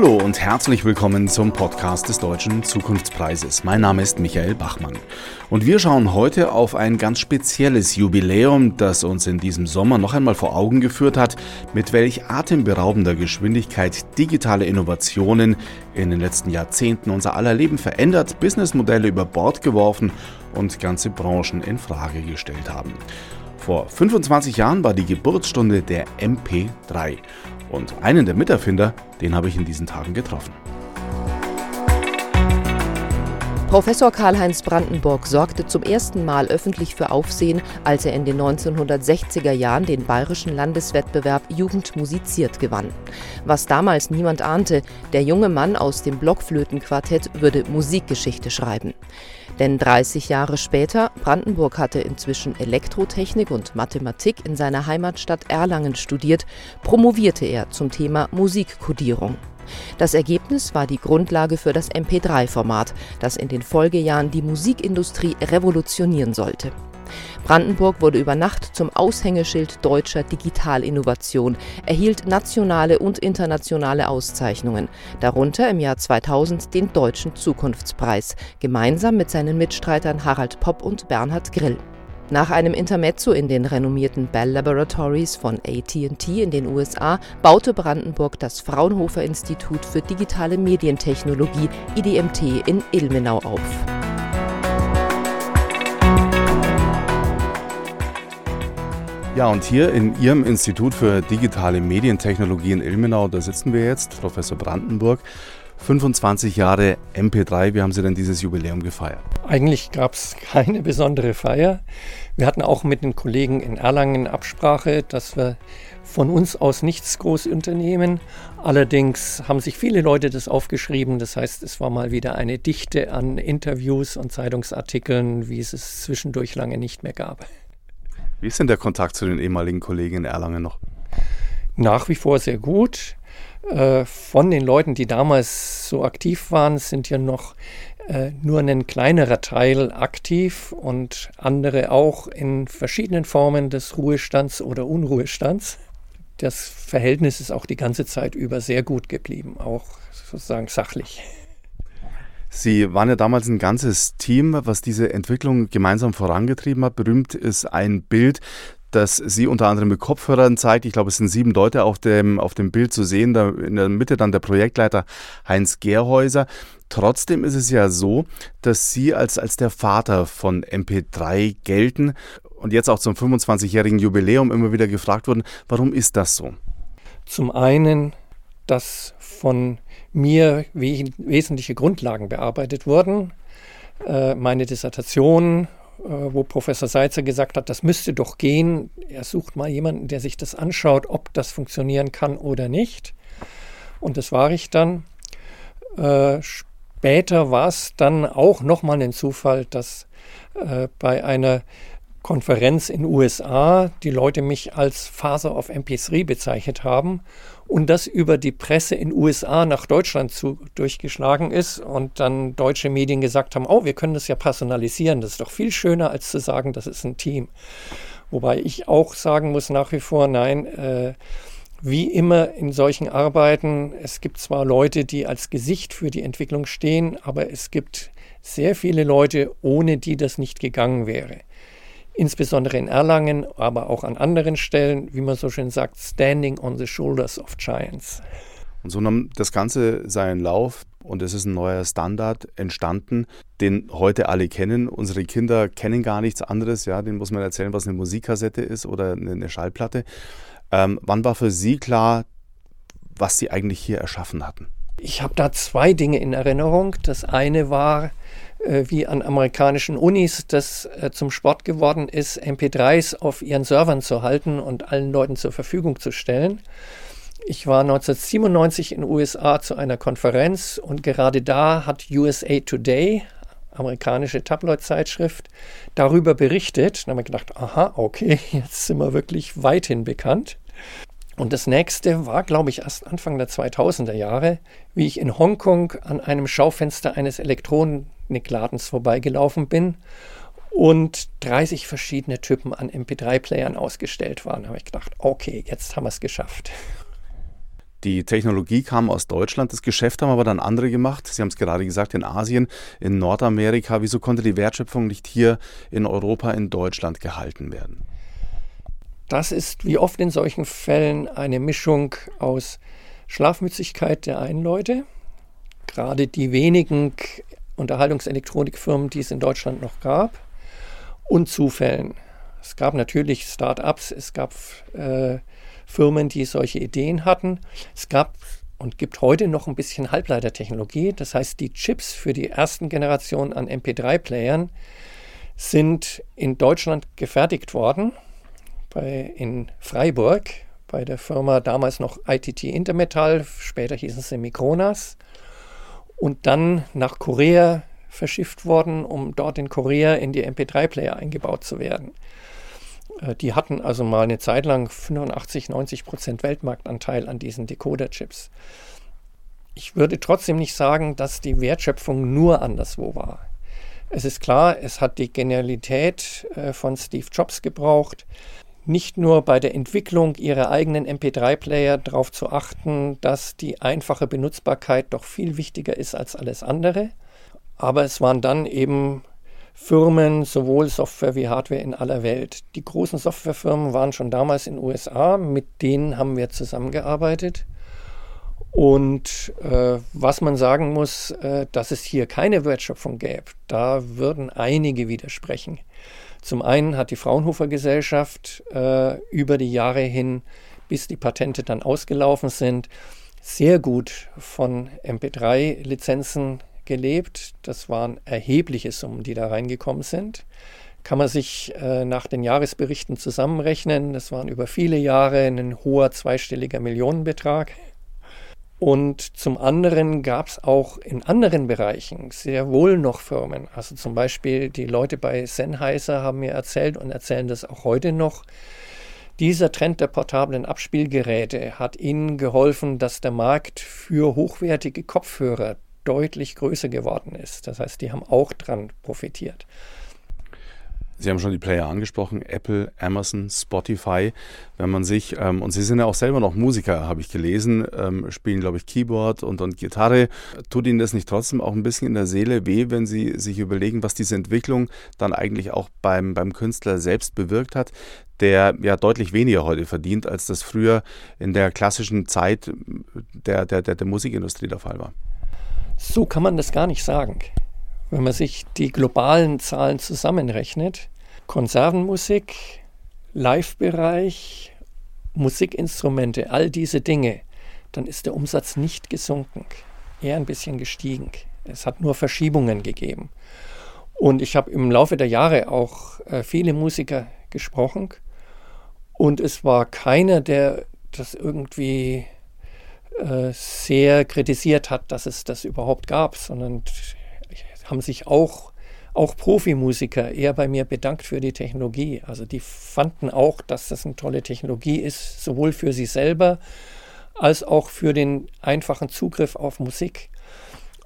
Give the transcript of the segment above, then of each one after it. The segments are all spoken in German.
Hallo und herzlich willkommen zum Podcast des Deutschen Zukunftspreises. Mein Name ist Michael Bachmann und wir schauen heute auf ein ganz spezielles Jubiläum, das uns in diesem Sommer noch einmal vor Augen geführt hat, mit welch atemberaubender Geschwindigkeit digitale Innovationen in den letzten Jahrzehnten unser aller Leben verändert, Businessmodelle über Bord geworfen und ganze Branchen in Frage gestellt haben. Vor 25 Jahren war die Geburtsstunde der MP3 und einen der Miterfinder, den habe ich in diesen Tagen getroffen. Professor Karl-Heinz Brandenburg sorgte zum ersten Mal öffentlich für Aufsehen, als er in den 1960er Jahren den bayerischen Landeswettbewerb Jugend musiziert gewann. Was damals niemand ahnte, der junge Mann aus dem Blockflötenquartett würde Musikgeschichte schreiben. Denn 30 Jahre später, Brandenburg hatte inzwischen Elektrotechnik und Mathematik in seiner Heimatstadt Erlangen studiert, promovierte er zum Thema Musikkodierung. Das Ergebnis war die Grundlage für das MP3-Format, das in den Folgejahren die Musikindustrie revolutionieren sollte. Brandenburg wurde über Nacht zum Aushängeschild deutscher Digitalinnovation, erhielt nationale und internationale Auszeichnungen, darunter im Jahr 2000 den Deutschen Zukunftspreis, gemeinsam mit seinen Mitstreitern Harald Popp und Bernhard Grill. Nach einem Intermezzo in den renommierten Bell Laboratories von AT&T in den USA baute Brandenburg das Fraunhofer Institut für digitale Medientechnologie IDMT in Ilmenau auf. Ja, und hier in Ihrem Institut für digitale Medientechnologie in Ilmenau, da sitzen wir jetzt, Professor Brandenburg. 25 Jahre MP3, wie haben Sie denn dieses Jubiläum gefeiert? Eigentlich gab es keine besondere Feier. Wir hatten auch mit den Kollegen in Erlangen Absprache, dass wir von uns aus nichts groß unternehmen. Allerdings haben sich viele Leute das aufgeschrieben. Das heißt, es war mal wieder eine Dichte an Interviews und Zeitungsartikeln, wie es es zwischendurch lange nicht mehr gab. Wie ist denn der Kontakt zu den ehemaligen Kollegen in Erlangen noch? Nach wie vor sehr gut. Äh, von den Leuten, die damals so aktiv waren, sind ja noch äh, nur ein kleinerer Teil aktiv und andere auch in verschiedenen Formen des Ruhestands oder Unruhestands. Das Verhältnis ist auch die ganze Zeit über sehr gut geblieben, auch sozusagen sachlich. Sie waren ja damals ein ganzes Team, was diese Entwicklung gemeinsam vorangetrieben hat. Berühmt ist ein Bild, das sie unter anderem mit Kopfhörern zeigt. Ich glaube, es sind sieben Leute auf dem, auf dem Bild zu sehen. Da in der Mitte dann der Projektleiter Heinz Gerhäuser. Trotzdem ist es ja so, dass Sie als, als der Vater von MP3 gelten und jetzt auch zum 25-jährigen Jubiläum immer wieder gefragt wurden, warum ist das so? Zum einen, dass von mir wesentliche Grundlagen bearbeitet wurden. Äh, meine Dissertation äh, wo Professor Seitzer gesagt hat, das müsste doch gehen. Er sucht mal jemanden, der sich das anschaut, ob das funktionieren kann oder nicht. Und das war ich dann. Äh, später war es dann auch nochmal ein Zufall, dass bei einer Konferenz in USA die Leute mich als Father of MP3 bezeichnet haben und das über die Presse in USA nach Deutschland zu, durchgeschlagen ist und dann deutsche Medien gesagt haben, oh, wir können das ja personalisieren, das ist doch viel schöner, als zu sagen, das ist ein Team. Wobei ich auch sagen muss nach wie vor, nein, äh, wie immer in solchen Arbeiten, es gibt zwar Leute, die als Gesicht für die Entwicklung stehen, aber es gibt sehr viele Leute, ohne die das nicht gegangen wäre insbesondere in Erlangen, aber auch an anderen Stellen, wie man so schön sagt, standing on the shoulders of giants. Und so nahm das Ganze seinen Lauf und es ist ein neuer Standard entstanden, den heute alle kennen. Unsere Kinder kennen gar nichts anderes, ja, denen muss man erzählen, was eine Musikkassette ist oder eine Schallplatte. Ähm, wann war für Sie klar, was Sie eigentlich hier erschaffen hatten? Ich habe da zwei Dinge in Erinnerung. Das eine war, wie an amerikanischen Unis das äh, zum Sport geworden ist, MP3s auf ihren Servern zu halten und allen Leuten zur Verfügung zu stellen. Ich war 1997 in den USA zu einer Konferenz und gerade da hat USA Today, amerikanische Tabloid-Zeitschrift, darüber berichtet. Da haben wir gedacht, aha, okay, jetzt sind wir wirklich weithin bekannt. Und das nächste war, glaube ich, erst Anfang der 2000er Jahre, wie ich in Hongkong an einem Schaufenster eines Elektronikladens vorbeigelaufen bin und 30 verschiedene Typen an MP3-Playern ausgestellt waren. Da habe ich gedacht, okay, jetzt haben wir es geschafft. Die Technologie kam aus Deutschland, das Geschäft haben aber dann andere gemacht. Sie haben es gerade gesagt, in Asien, in Nordamerika. Wieso konnte die Wertschöpfung nicht hier in Europa, in Deutschland gehalten werden? Das ist wie oft in solchen Fällen eine Mischung aus Schlafmützigkeit der einen Leute, gerade die wenigen Unterhaltungselektronikfirmen, die es in Deutschland noch gab, und Zufällen. Es gab natürlich Start-ups, es gab äh, Firmen, die solche Ideen hatten. Es gab und gibt heute noch ein bisschen Halbleitertechnologie. Das heißt, die Chips für die ersten Generationen an MP3-Playern sind in Deutschland gefertigt worden, bei, in Freiburg, bei der Firma damals noch ITT Intermetall, später hießen sie Mikronas, und dann nach Korea verschifft worden, um dort in Korea in die MP3-Player eingebaut zu werden. Äh, die hatten also mal eine Zeit lang 85, 90 Prozent Weltmarktanteil an diesen Decoder-Chips. Ich würde trotzdem nicht sagen, dass die Wertschöpfung nur anderswo war. Es ist klar, es hat die Genialität äh, von Steve Jobs gebraucht, nicht nur bei der Entwicklung ihrer eigenen MP3-Player darauf zu achten, dass die einfache Benutzbarkeit doch viel wichtiger ist als alles andere. Aber es waren dann eben Firmen, sowohl Software wie Hardware in aller Welt. Die großen Softwarefirmen waren schon damals in den USA, mit denen haben wir zusammengearbeitet. Und äh, was man sagen muss, äh, dass es hier keine Wertschöpfung gäbe, da würden einige widersprechen. Zum einen hat die Fraunhofer Gesellschaft äh, über die Jahre hin, bis die Patente dann ausgelaufen sind, sehr gut von MP3-Lizenzen gelebt. Das waren erhebliche Summen, die da reingekommen sind. Kann man sich äh, nach den Jahresberichten zusammenrechnen. Das waren über viele Jahre ein hoher zweistelliger Millionenbetrag. Und zum anderen gab es auch in anderen Bereichen sehr wohl noch Firmen. Also zum Beispiel die Leute bei Sennheiser haben mir erzählt und erzählen das auch heute noch. Dieser Trend der portablen Abspielgeräte hat ihnen geholfen, dass der Markt für hochwertige Kopfhörer deutlich größer geworden ist. Das heißt, die haben auch dran profitiert. Sie haben schon die Player angesprochen, Apple, Amazon, Spotify. Wenn man sich, ähm, und Sie sind ja auch selber noch Musiker, habe ich gelesen, ähm, spielen, glaube ich, Keyboard und, und Gitarre. Tut Ihnen das nicht trotzdem auch ein bisschen in der Seele weh, wenn Sie sich überlegen, was diese Entwicklung dann eigentlich auch beim, beim Künstler selbst bewirkt hat, der ja deutlich weniger heute verdient, als das früher in der klassischen Zeit der, der, der, der Musikindustrie der Fall war? So kann man das gar nicht sagen. Wenn man sich die globalen Zahlen zusammenrechnet, Konservenmusik, Live-Bereich, Musikinstrumente, all diese Dinge, dann ist der Umsatz nicht gesunken, eher ein bisschen gestiegen. Es hat nur Verschiebungen gegeben. Und ich habe im Laufe der Jahre auch äh, viele Musiker gesprochen und es war keiner, der das irgendwie äh, sehr kritisiert hat, dass es das überhaupt gab, sondern haben sich auch, auch Profimusiker eher bei mir bedankt für die Technologie. Also die fanden auch, dass das eine tolle Technologie ist, sowohl für sie selber als auch für den einfachen Zugriff auf Musik.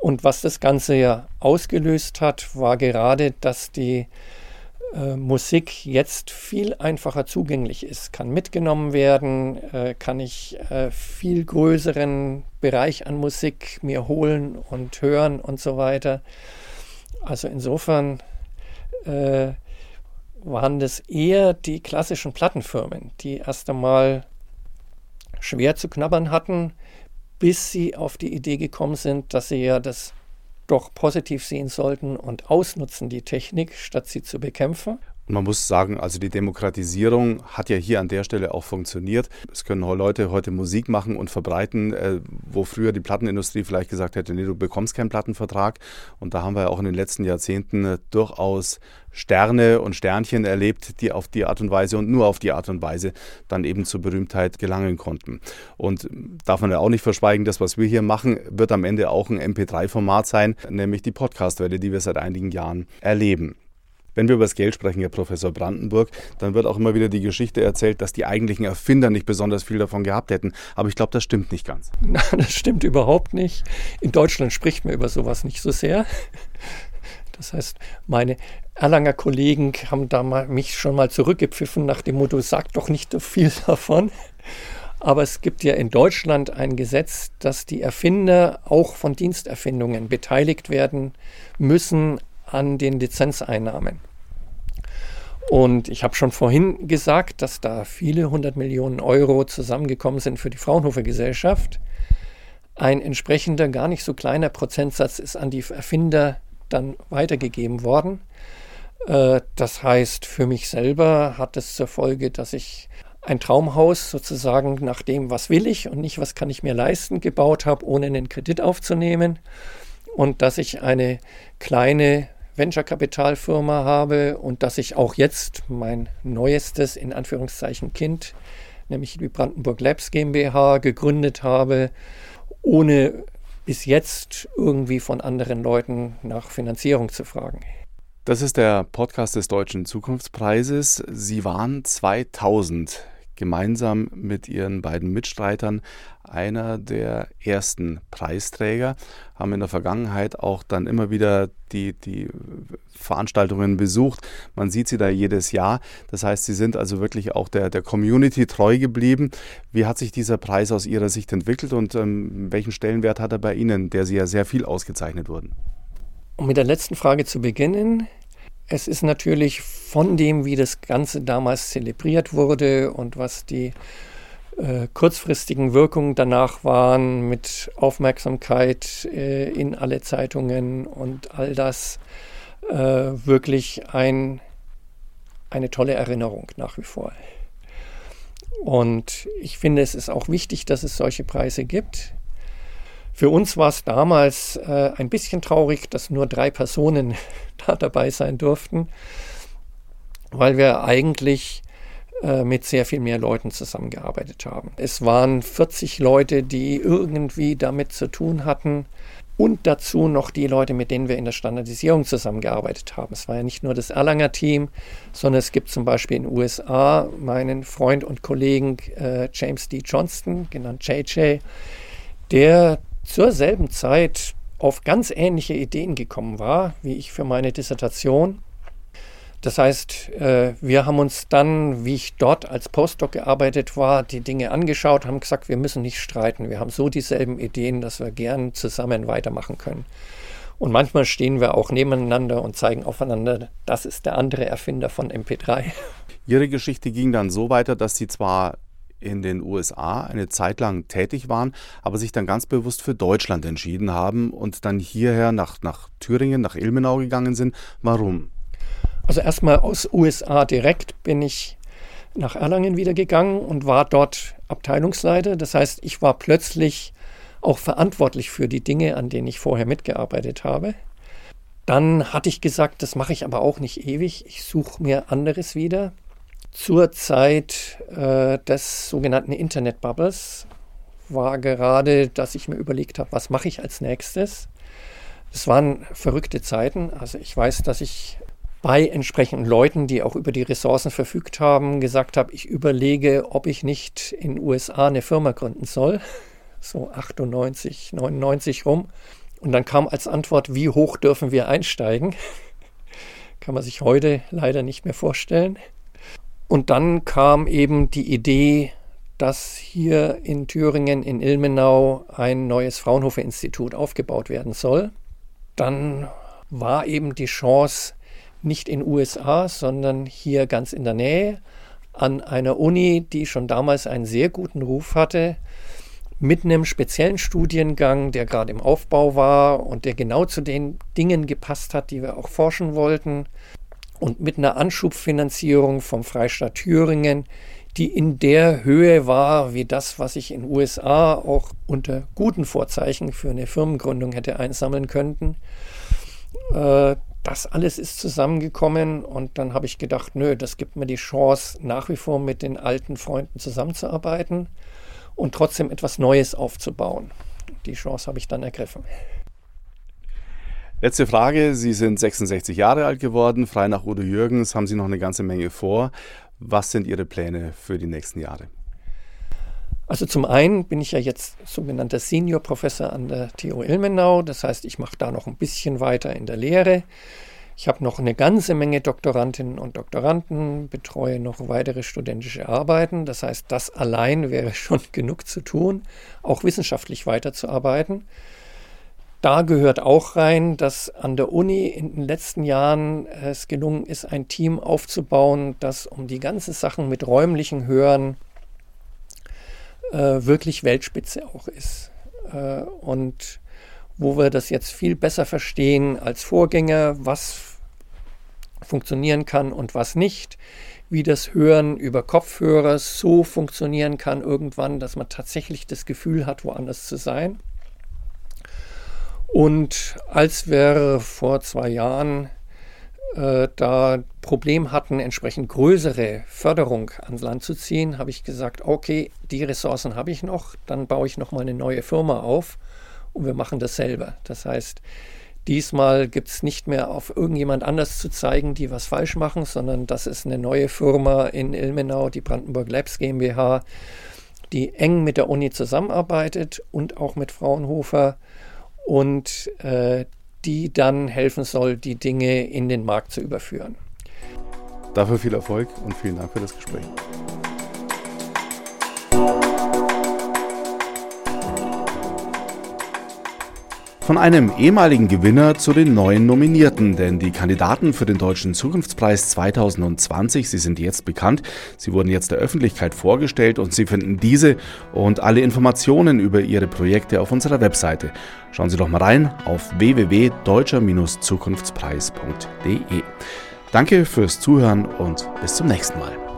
Und was das Ganze ja ausgelöst hat, war gerade, dass die äh, Musik jetzt viel einfacher zugänglich ist, kann mitgenommen werden, äh, kann ich äh, viel größeren Bereich an Musik mir holen und hören und so weiter. Also insofern äh, waren das eher die klassischen Plattenfirmen, die erst einmal schwer zu knabbern hatten, bis sie auf die Idee gekommen sind, dass sie ja das doch positiv sehen sollten und ausnutzen die Technik, statt sie zu bekämpfen. Man muss sagen, also die Demokratisierung hat ja hier an der Stelle auch funktioniert. Es können Leute heute Musik machen und verbreiten, äh, wo früher die Plattenindustrie vielleicht gesagt hätte, nee, du bekommst keinen Plattenvertrag. Und da haben wir auch in den letzten Jahrzehnten äh, durchaus Sterne und Sternchen erlebt, die auf die Art und Weise und nur auf die Art und Weise dann eben zur Berühmtheit gelangen konnten. Und darf man ja auch nicht verschweigen, das, was wir hier machen, wird am Ende auch ein MP3-Format sein, nämlich die Podcast-Welle, die wir seit einigen Jahren erleben. Wenn wir über das Geld sprechen, Herr Professor Brandenburg, dann wird auch immer wieder die Geschichte erzählt, dass die eigentlichen Erfinder nicht besonders viel davon gehabt hätten. Aber ich glaube, das stimmt nicht ganz. Nein, das stimmt überhaupt nicht. In Deutschland spricht man über sowas nicht so sehr. Das heißt, meine Erlanger Kollegen haben da mal, mich schon mal zurückgepfiffen nach dem Motto, sag doch nicht so viel davon. Aber es gibt ja in Deutschland ein Gesetz, dass die Erfinder auch von Diensterfindungen beteiligt werden müssen an den Lizenzeinnahmen. Und ich habe schon vorhin gesagt, dass da viele hundert Millionen Euro zusammengekommen sind für die Fraunhofer Gesellschaft. Ein entsprechender, gar nicht so kleiner Prozentsatz ist an die Erfinder dann weitergegeben worden. Äh, das heißt, für mich selber hat es zur Folge, dass ich ein Traumhaus sozusagen nach dem, was will ich und nicht, was kann ich mir leisten, gebaut habe, ohne einen Kredit aufzunehmen. Und dass ich eine kleine Venture-Kapitalfirma habe und dass ich auch jetzt mein neuestes, in Anführungszeichen, Kind, nämlich die Brandenburg Labs GmbH, gegründet habe, ohne bis jetzt irgendwie von anderen Leuten nach Finanzierung zu fragen. Das ist der Podcast des Deutschen Zukunftspreises. Sie waren 2000 gemeinsam mit ihren beiden Mitstreitern einer der ersten Preisträger, haben in der Vergangenheit auch dann immer wieder die, die Veranstaltungen besucht. Man sieht sie da jedes Jahr. Das heißt, sie sind also wirklich auch der, der Community treu geblieben. Wie hat sich dieser Preis aus Ihrer Sicht entwickelt und ähm, welchen Stellenwert hat er bei Ihnen, der Sie ja sehr viel ausgezeichnet wurden? Um mit der letzten Frage zu beginnen, es ist natürlich von dem, wie das Ganze damals zelebriert wurde und was die äh, kurzfristigen Wirkungen danach waren mit Aufmerksamkeit äh, in alle Zeitungen und all das, äh, wirklich ein, eine tolle Erinnerung nach wie vor. Und ich finde, es ist auch wichtig, dass es solche Preise gibt. Für uns war es damals äh, ein bisschen traurig, dass nur drei Personen da dabei sein durften, weil wir eigentlich äh, mit sehr viel mehr Leuten zusammengearbeitet haben. Es waren 40 Leute, die irgendwie damit zu tun hatten und dazu noch die Leute, mit denen wir in der Standardisierung zusammengearbeitet haben. Es war ja nicht nur das Erlanger Team, sondern es gibt zum Beispiel in den USA meinen Freund und Kollegen äh, James D. Johnston, genannt JJ, der zur selben Zeit auf ganz ähnliche Ideen gekommen war, wie ich für meine Dissertation. Das heißt, äh, wir haben uns dann, wie ich dort als Postdoc gearbeitet war, die Dinge angeschaut, haben gesagt, wir müssen nicht streiten. Wir haben so dieselben Ideen, dass wir gern zusammen weitermachen können. Und manchmal stehen wir auch nebeneinander und zeigen aufeinander, das ist der andere Erfinder von MP3. Ihre Geschichte ging dann so weiter, dass Sie zwar in den USA eine Zeit lang tätig waren, aber sich dann ganz bewusst für Deutschland entschieden haben und dann hierher nach, nach Thüringen, nach Ilmenau gegangen sind. Warum? Also erstmal aus USA direkt bin ich nach Erlangen wieder gegangen und war dort Abteilungsleiter. Das heißt, ich war plötzlich auch verantwortlich für die Dinge, an denen ich vorher mitgearbeitet habe. Dann hatte ich gesagt, das mache ich aber auch nicht ewig. Ich suche mir anderes wieder zur Zeit äh, des sogenannten Internet-Bubbles war gerade, dass ich mir überlegt habe, was mache ich als nächstes. Es waren verrückte Zeiten. Also ich weiß, dass ich bei entsprechenden Leuten, die auch über die Ressourcen verfügt haben, gesagt habe, ich überlege, ob ich nicht in den USA eine Firma gründen soll. So 98, 99 rum. Und dann kam als Antwort, wie hoch dürfen wir einsteigen? Kann man sich heute leider nicht mehr vorstellen. Und dann kam eben die Idee, dass hier in Thüringen, in Ilmenau, ein neues Fraunhofer-Institut aufgebaut werden soll. Dann war eben die Chance, nicht in USA, sondern hier ganz in der Nähe, an einer Uni, die schon damals einen sehr guten Ruf hatte, mit einem speziellen Studiengang, der gerade im Aufbau war und der genau zu den Dingen gepasst hat, die wir auch forschen wollten und mit einer Anschubfinanzierung vom Freistaat Thüringen, die in der Höhe war, wie das, was ich in USA auch unter guten Vorzeichen für eine Firmengründung hätte einsammeln können. Äh, das alles ist zusammengekommen und dann habe ich gedacht, nö, das gibt mir die Chance, nach wie vor mit den alten Freunden zusammenzuarbeiten und trotzdem etwas Neues aufzubauen. Die Chance habe ich dann ergriffen. Letzte Frage. Sie sind 66 Jahre alt geworden. Frei nach Udo Jürgens haben Sie noch eine ganze Menge vor. Was sind Ihre Pläne für die nächsten Jahre? Also zum einen bin ich ja jetzt sogenannter Senior Professor an der TU Ilmenau. Das heißt, ich mache da noch ein bisschen weiter in der Lehre. Ich habe noch eine ganze Menge Doktorandinnen und Doktoranden, betreue noch weitere studentische Arbeiten. Das heißt, das allein wäre schon genug zu tun, auch wissenschaftlich weiterzuarbeiten. Da gehört auch rein, dass an der Uni in den letzten Jahren es gelungen ist, ein Team aufzubauen, das um die ganzen Sachen mit räumlichen Hören äh, wirklich Weltspitze auch ist. Äh, und wo wir das jetzt viel besser verstehen als Vorgänger, was funktionieren kann und was nicht, wie das Hören über Kopfhörer so funktionieren kann irgendwann, dass man tatsächlich das Gefühl hat, woanders zu sein. Und als wir vor zwei Jahren äh, da Problem hatten, entsprechend größere Förderung ans Land zu ziehen, habe ich gesagt, okay, die Ressourcen habe ich noch, dann baue ich noch mal eine neue Firma auf und wir machen das selber. Das heißt, diesmal gibt es nicht mehr auf irgendjemand anders zu zeigen, die was falsch machen, sondern das ist eine neue Firma in Ilmenau, die Brandenburg Labs GmbH, die eng mit der Uni zusammenarbeitet und auch mit Fraunhofer und äh, die dann helfen soll, die Dinge in den Markt zu überführen. Dafür viel Erfolg und vielen Dank für das Gespräch. Von einem ehemaligen Gewinner zu den neuen Nominierten, denn die Kandidaten für den Deutschen Zukunftspreis 2020, sie sind jetzt bekannt, sie wurden jetzt der Öffentlichkeit vorgestellt und Sie finden diese und alle Informationen über Ihre Projekte auf unserer Webseite. Schauen Sie doch mal rein auf www.deutscher-zukunftspreis.de. Danke fürs Zuhören und bis zum nächsten Mal.